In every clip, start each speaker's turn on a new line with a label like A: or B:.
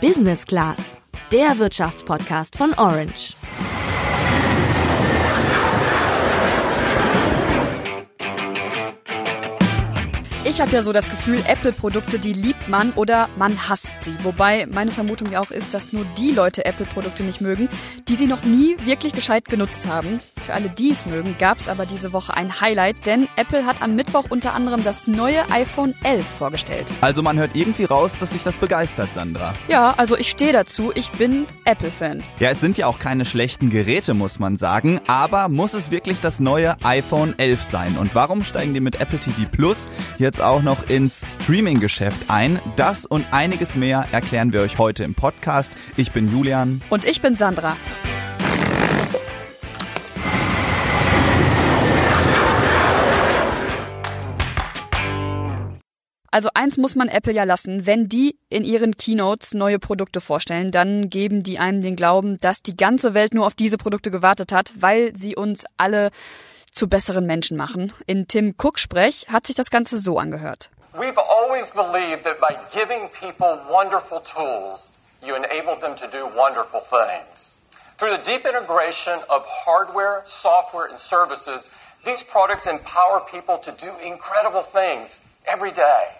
A: Business Class, der Wirtschaftspodcast von Orange.
B: Ich habe ja so das Gefühl, Apple-Produkte, die liebt man oder man hasst sie. Wobei meine Vermutung ja auch ist, dass nur die Leute Apple-Produkte nicht mögen, die sie noch nie wirklich gescheit genutzt haben. Für alle, die es mögen, gab es aber diese Woche ein Highlight, denn Apple hat am Mittwoch unter anderem das neue iPhone 11 vorgestellt.
C: Also man hört irgendwie raus, dass sich das begeistert, Sandra.
B: Ja, also ich stehe dazu, ich bin Apple-Fan.
C: Ja, es sind ja auch keine schlechten Geräte, muss man sagen, aber muss es wirklich das neue iPhone 11 sein? Und warum steigen die mit Apple TV Plus jetzt jetzt auch noch ins Streaming-Geschäft ein. Das und einiges mehr erklären wir euch heute im Podcast. Ich bin Julian.
B: Und ich bin Sandra. Also eins muss man Apple ja lassen, wenn die in ihren Keynotes neue Produkte vorstellen, dann geben die einem den Glauben, dass die ganze Welt nur auf diese Produkte gewartet hat, weil sie uns alle zu besseren Menschen machen. In Tim Cook Sprech hat sich das Ganze so angehört.
D: We've always believed that by giving people wonderful tools, you enable them to do wonderful things. Through the deep integration of hardware, software, and services, these products empower people to do incredible things every day.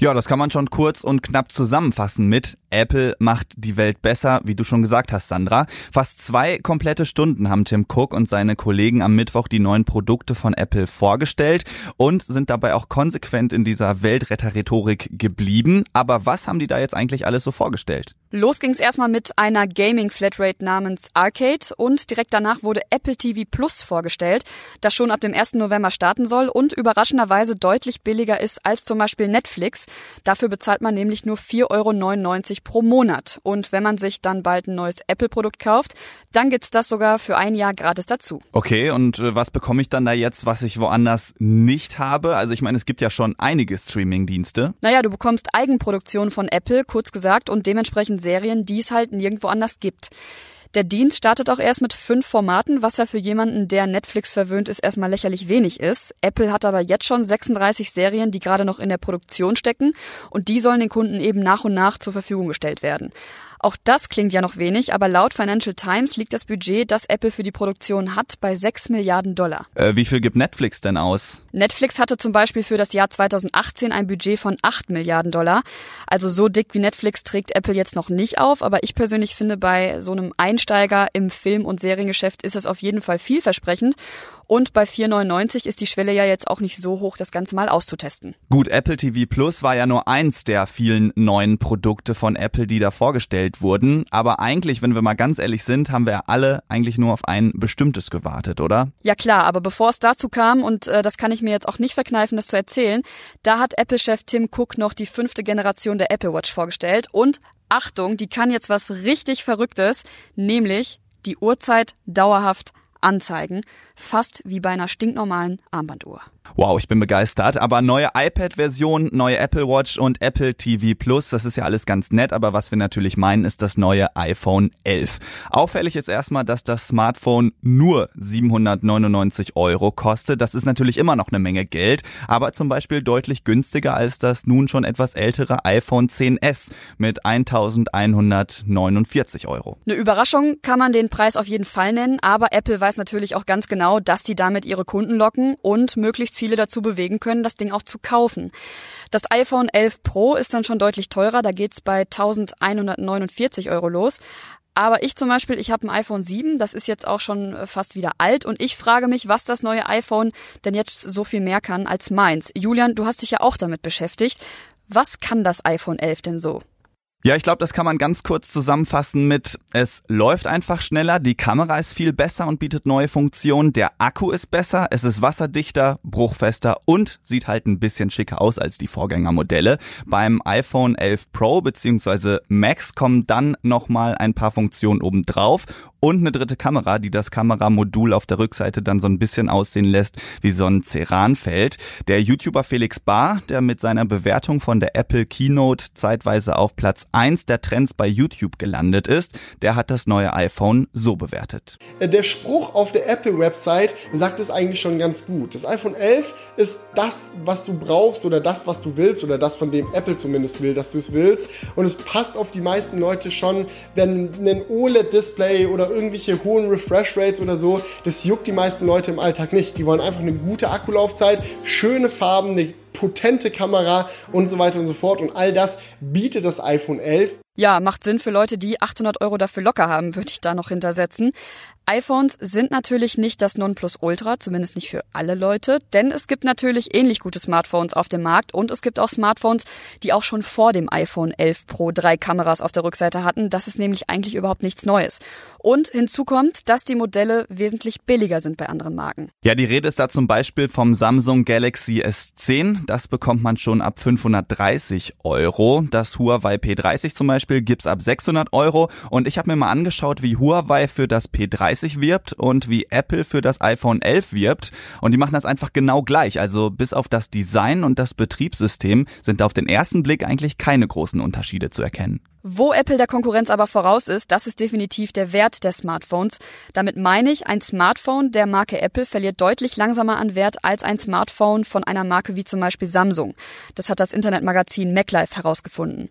C: Ja, das kann man schon kurz und knapp zusammenfassen mit Apple macht die Welt besser, wie du schon gesagt hast, Sandra. Fast zwei komplette Stunden haben Tim Cook und seine Kollegen am Mittwoch die neuen Produkte von Apple vorgestellt und sind dabei auch konsequent in dieser Weltretter-Rhetorik geblieben. Aber was haben die da jetzt eigentlich alles so vorgestellt?
B: Los ging es erstmal mit einer Gaming-Flatrate namens Arcade und direkt danach wurde Apple TV Plus vorgestellt, das schon ab dem 1. November starten soll und überraschenderweise deutlich billiger ist als zum Beispiel Netflix. Dafür bezahlt man nämlich nur 4,99 Euro pro Monat. Und wenn man sich dann bald ein neues Apple-Produkt kauft, dann gibt's das sogar für ein Jahr gratis dazu.
C: Okay, und äh, was bekomme ich dann da jetzt, was ich woanders nicht habe? Also ich meine, es gibt ja schon einige Streaming-Dienste.
B: Naja, du bekommst Eigenproduktion von Apple, kurz gesagt, und dementsprechend Serien, die es halt nirgendwo anders gibt. Der Dienst startet auch erst mit fünf Formaten, was ja für jemanden, der Netflix verwöhnt ist, erstmal lächerlich wenig ist. Apple hat aber jetzt schon 36 Serien, die gerade noch in der Produktion stecken und die sollen den Kunden eben nach und nach zur Verfügung gestellt werden. Auch das klingt ja noch wenig, aber laut Financial Times liegt das Budget, das Apple für die Produktion hat, bei 6 Milliarden Dollar.
C: Äh, wie viel gibt Netflix denn aus?
B: Netflix hatte zum Beispiel für das Jahr 2018 ein Budget von 8 Milliarden Dollar. Also so dick wie Netflix trägt Apple jetzt noch nicht auf, aber ich persönlich finde, bei so einem Einsteiger im Film- und Seriengeschäft ist es auf jeden Fall vielversprechend. Und bei 4,99 ist die Schwelle ja jetzt auch nicht so hoch, das Ganze mal auszutesten.
C: Gut, Apple TV Plus war ja nur eins der vielen neuen Produkte von Apple, die da vorgestellt wurden. Aber eigentlich, wenn wir mal ganz ehrlich sind, haben wir alle eigentlich nur auf ein bestimmtes gewartet, oder?
B: Ja klar, aber bevor es dazu kam, und äh, das kann ich mir jetzt auch nicht verkneifen, das zu erzählen, da hat Apple-Chef Tim Cook noch die fünfte Generation der Apple Watch vorgestellt. Und Achtung, die kann jetzt was richtig Verrücktes, nämlich die Uhrzeit dauerhaft anzeigen, fast wie bei einer stinknormalen Armbanduhr.
C: Wow, ich bin begeistert. Aber neue iPad-Version, neue Apple Watch und Apple TV Plus, das ist ja alles ganz nett. Aber was wir natürlich meinen, ist das neue iPhone 11. Auffällig ist erstmal, dass das Smartphone nur 799 Euro kostet. Das ist natürlich immer noch eine Menge Geld, aber zum Beispiel deutlich günstiger als das nun schon etwas ältere iPhone 10s mit 1149 Euro.
B: Eine Überraschung kann man den Preis auf jeden Fall nennen, aber Apple weiß natürlich auch ganz genau, dass die damit ihre Kunden locken und möglichst viele dazu bewegen können, das Ding auch zu kaufen. Das iPhone 11 Pro ist dann schon deutlich teurer, da geht's bei 1149 Euro los. Aber ich zum Beispiel, ich habe ein iPhone 7, das ist jetzt auch schon äh, fast wieder alt und ich frage mich, was das neue iPhone denn jetzt so viel mehr kann als meins. Julian, du hast dich ja auch damit beschäftigt. Was kann das iPhone 11 denn so?
C: Ja, ich glaube, das kann man ganz kurz zusammenfassen mit, es läuft einfach schneller, die Kamera ist viel besser und bietet neue Funktionen, der Akku ist besser, es ist wasserdichter, bruchfester und sieht halt ein bisschen schicker aus als die Vorgängermodelle. Beim iPhone 11 Pro bzw. Max kommen dann nochmal ein paar Funktionen obendrauf und eine dritte Kamera, die das Kameramodul auf der Rückseite dann so ein bisschen aussehen lässt wie so ein Ceranfeld. Der YouTuber Felix Bar, der mit seiner Bewertung von der Apple Keynote zeitweise auf Platz eins der Trends bei YouTube gelandet ist. Der hat das neue iPhone so bewertet.
E: Der Spruch auf der Apple-Website sagt es eigentlich schon ganz gut. Das iPhone 11 ist das, was du brauchst oder das, was du willst oder das, von dem Apple zumindest will, dass du es willst. Und es passt auf die meisten Leute schon, wenn ein OLED-Display oder irgendwelche hohen Refresh-Rates oder so, das juckt die meisten Leute im Alltag nicht. Die wollen einfach eine gute Akkulaufzeit, schöne Farben, eine potente Kamera und so weiter und so fort. Und all das bietet das iPhone 11.
B: Ja, macht Sinn für Leute, die 800 Euro dafür locker haben, würde ich da noch hintersetzen. iPhones sind natürlich nicht das Nonplusultra, zumindest nicht für alle Leute, denn es gibt natürlich ähnlich gute Smartphones auf dem Markt und es gibt auch Smartphones, die auch schon vor dem iPhone 11 Pro drei Kameras auf der Rückseite hatten. Das ist nämlich eigentlich überhaupt nichts Neues. Und hinzu kommt, dass die Modelle wesentlich billiger sind bei anderen Marken.
C: Ja, die Rede ist da zum Beispiel vom Samsung Galaxy S10. Das bekommt man schon ab 530 Euro. Das Huawei P30 zum Beispiel gibt's ab 600 Euro. Und ich habe mir mal angeschaut, wie Huawei für das P30 wirbt und wie Apple für das iPhone 11 wirbt. Und die machen das einfach genau gleich. Also bis auf das Design und das Betriebssystem sind da auf den ersten Blick eigentlich keine großen Unterschiede zu erkennen.
B: Wo Apple der Konkurrenz aber voraus ist, das ist definitiv der Wert der Smartphones. Damit meine ich, ein Smartphone der Marke Apple verliert deutlich langsamer an Wert als ein Smartphone von einer Marke wie zum Beispiel Samsung. Das hat das Internetmagazin MacLife herausgefunden.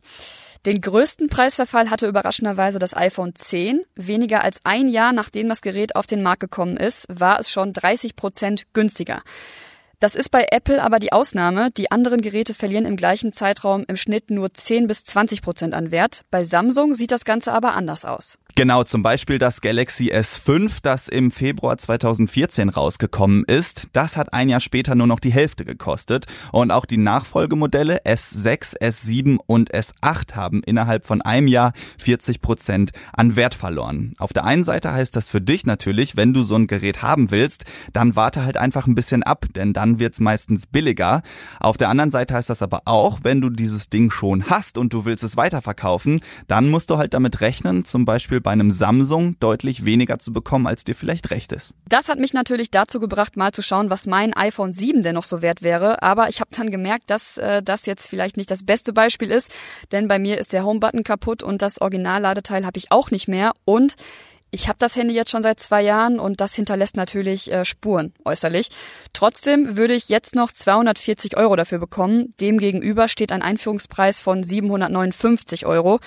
B: Den größten Preisverfall hatte überraschenderweise das iPhone 10. Weniger als ein Jahr nachdem das Gerät auf den Markt gekommen ist, war es schon 30 Prozent günstiger. Das ist bei Apple aber die Ausnahme. Die anderen Geräte verlieren im gleichen Zeitraum im Schnitt nur 10 bis 20 Prozent an Wert. Bei Samsung sieht das Ganze aber anders aus.
C: Genau, zum Beispiel das Galaxy S5, das im Februar 2014 rausgekommen ist. Das hat ein Jahr später nur noch die Hälfte gekostet. Und auch die Nachfolgemodelle S6, S7 und S8 haben innerhalb von einem Jahr 40 Prozent an Wert verloren. Auf der einen Seite heißt das für dich natürlich, wenn du so ein Gerät haben willst, dann warte halt einfach ein bisschen ab, denn dann wird's meistens billiger. Auf der anderen Seite heißt das aber auch, wenn du dieses Ding schon hast und du willst es weiterverkaufen, dann musst du halt damit rechnen, zum Beispiel bei einem Samsung deutlich weniger zu bekommen, als dir vielleicht recht ist.
B: Das hat mich natürlich dazu gebracht, mal zu schauen, was mein iPhone 7 denn noch so wert wäre. Aber ich habe dann gemerkt, dass äh, das jetzt vielleicht nicht das beste Beispiel ist, denn bei mir ist der Homebutton kaputt und das Originalladeteil habe ich auch nicht mehr. Und ich habe das Handy jetzt schon seit zwei Jahren und das hinterlässt natürlich äh, Spuren äußerlich. Trotzdem würde ich jetzt noch 240 Euro dafür bekommen. Demgegenüber steht ein Einführungspreis von 759 Euro.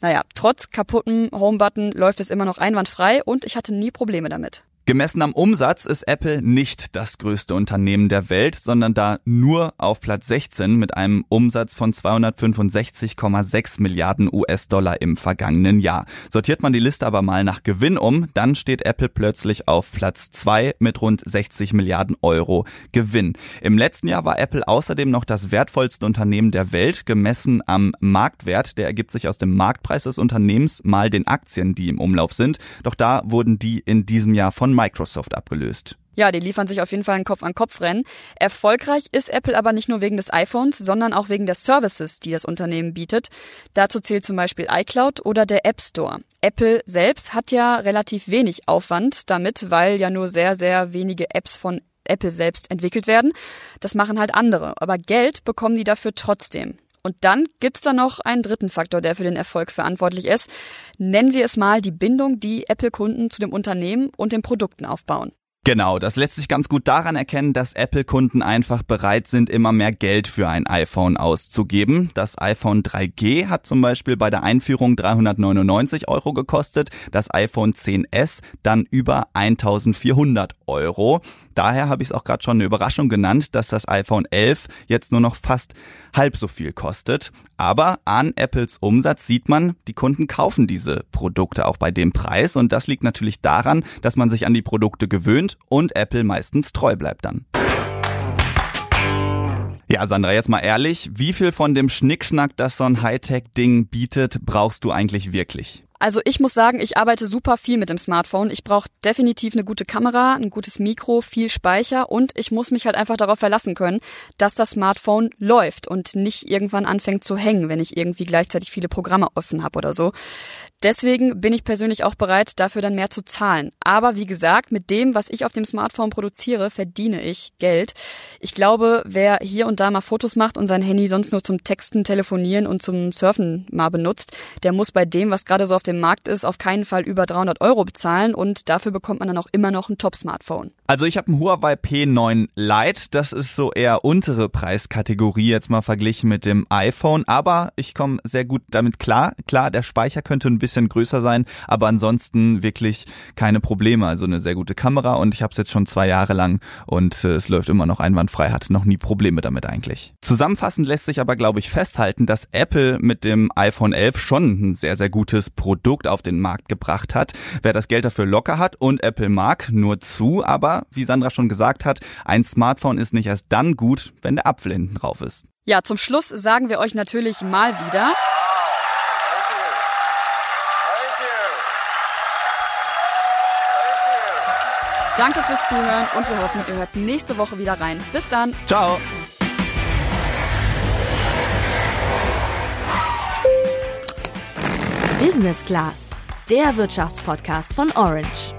B: Naja, trotz kaputtem Homebutton läuft es immer noch einwandfrei und ich hatte nie Probleme damit.
C: Gemessen am Umsatz ist Apple nicht das größte Unternehmen der Welt, sondern da nur auf Platz 16 mit einem Umsatz von 265,6 Milliarden US-Dollar im vergangenen Jahr. Sortiert man die Liste aber mal nach Gewinn um, dann steht Apple plötzlich auf Platz 2 mit rund 60 Milliarden Euro Gewinn. Im letzten Jahr war Apple außerdem noch das wertvollste Unternehmen der Welt, gemessen am Marktwert. Der ergibt sich aus dem Marktpreis des Unternehmens mal den Aktien, die im Umlauf sind. Doch da wurden die in diesem Jahr von Microsoft abgelöst.
B: Ja, die liefern sich auf jeden Fall ein Kopf-an-Kopf-Rennen. Erfolgreich ist Apple aber nicht nur wegen des iPhones, sondern auch wegen der Services, die das Unternehmen bietet. Dazu zählt zum Beispiel iCloud oder der App Store. Apple selbst hat ja relativ wenig Aufwand damit, weil ja nur sehr, sehr wenige Apps von Apple selbst entwickelt werden. Das machen halt andere. Aber Geld bekommen die dafür trotzdem. Und dann gibt's da noch einen dritten Faktor, der für den Erfolg verantwortlich ist. Nennen wir es mal die Bindung, die Apple-Kunden zu dem Unternehmen und den Produkten aufbauen.
C: Genau, das lässt sich ganz gut daran erkennen, dass Apple-Kunden einfach bereit sind, immer mehr Geld für ein iPhone auszugeben. Das iPhone 3G hat zum Beispiel bei der Einführung 399 Euro gekostet, das iPhone 10s dann über 1400 Euro. Daher habe ich es auch gerade schon eine Überraschung genannt, dass das iPhone 11 jetzt nur noch fast halb so viel kostet. Aber an Apples Umsatz sieht man, die Kunden kaufen diese Produkte auch bei dem Preis. Und das liegt natürlich daran, dass man sich an die Produkte gewöhnt und Apple meistens treu bleibt dann. Ja, Sandra, jetzt mal ehrlich, wie viel von dem Schnickschnack, das so ein Hightech-Ding bietet, brauchst du eigentlich wirklich?
B: Also ich muss sagen, ich arbeite super viel mit dem Smartphone. Ich brauche definitiv eine gute Kamera, ein gutes Mikro, viel Speicher und ich muss mich halt einfach darauf verlassen können, dass das Smartphone läuft und nicht irgendwann anfängt zu hängen, wenn ich irgendwie gleichzeitig viele Programme offen habe oder so. Deswegen bin ich persönlich auch bereit, dafür dann mehr zu zahlen. Aber wie gesagt, mit dem, was ich auf dem Smartphone produziere, verdiene ich Geld. Ich glaube, wer hier und da mal Fotos macht und sein Handy sonst nur zum Texten, Telefonieren und zum Surfen mal benutzt, der muss bei dem, was gerade so auf dem Markt ist, auf keinen Fall über 300 Euro bezahlen und dafür bekommt man dann auch immer noch ein Top-Smartphone.
C: Also ich habe ein Huawei P9 Lite, das ist so eher untere Preiskategorie jetzt mal verglichen mit dem iPhone, aber ich komme sehr gut damit klar. Klar, der Speicher könnte ein bisschen größer sein, aber ansonsten wirklich keine Probleme. Also eine sehr gute Kamera und ich habe es jetzt schon zwei Jahre lang und äh, es läuft immer noch einwandfrei, hatte noch nie Probleme damit eigentlich. Zusammenfassend lässt sich aber, glaube ich, festhalten, dass Apple mit dem iPhone 11 schon ein sehr, sehr gutes Produkt auf den Markt gebracht hat. Wer das Geld dafür locker hat und Apple mag, nur zu, aber wie Sandra schon gesagt hat, ein Smartphone ist nicht erst dann gut, wenn der Apfel hinten drauf ist.
B: Ja, zum Schluss sagen wir euch natürlich mal wieder. Danke fürs Zuhören und wir hoffen, ihr hört nächste Woche wieder rein. Bis dann.
C: Ciao.
A: Business Class, der Wirtschaftspodcast von Orange.